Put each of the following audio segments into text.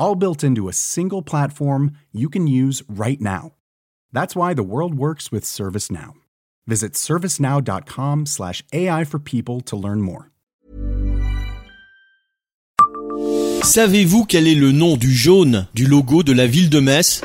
all built into a single platform you can use right now. That's why the world works with ServiceNow. Visit servicenow.com/slash AI for people to learn more. Savez-vous quel est le nom du jaune du logo de la ville de Metz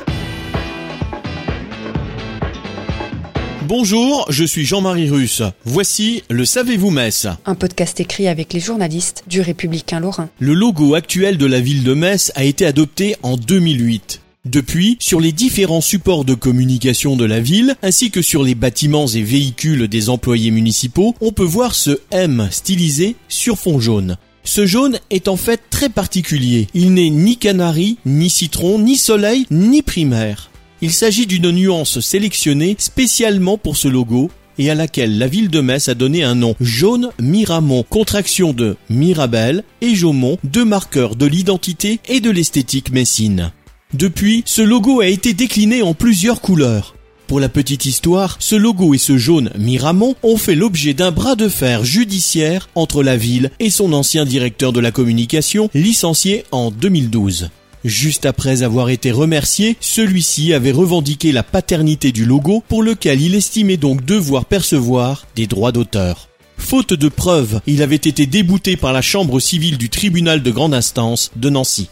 Bonjour, je suis Jean-Marie Russe. Voici le Savez-vous Metz Un podcast écrit avec les journalistes du Républicain Lorrain. Le logo actuel de la ville de Metz a été adopté en 2008. Depuis, sur les différents supports de communication de la ville, ainsi que sur les bâtiments et véhicules des employés municipaux, on peut voir ce M stylisé sur fond jaune. Ce jaune est en fait très particulier. Il n'est ni canari, ni citron, ni soleil, ni primaire. Il s'agit d'une nuance sélectionnée spécialement pour ce logo et à laquelle la ville de Metz a donné un nom jaune Miramont, contraction de Mirabel et Jaumont, deux marqueurs de l'identité et de l'esthétique messine. Depuis, ce logo a été décliné en plusieurs couleurs. Pour la petite histoire, ce logo et ce jaune Miramont ont fait l'objet d'un bras de fer judiciaire entre la ville et son ancien directeur de la communication, licencié en 2012. Juste après avoir été remercié, celui-ci avait revendiqué la paternité du logo pour lequel il estimait donc devoir percevoir des droits d'auteur. Faute de preuves, il avait été débouté par la chambre civile du tribunal de grande instance de Nancy.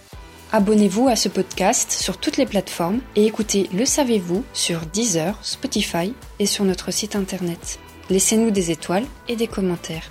Abonnez-vous à ce podcast sur toutes les plateformes et écoutez Le Savez-vous sur Deezer, Spotify et sur notre site internet. Laissez-nous des étoiles et des commentaires.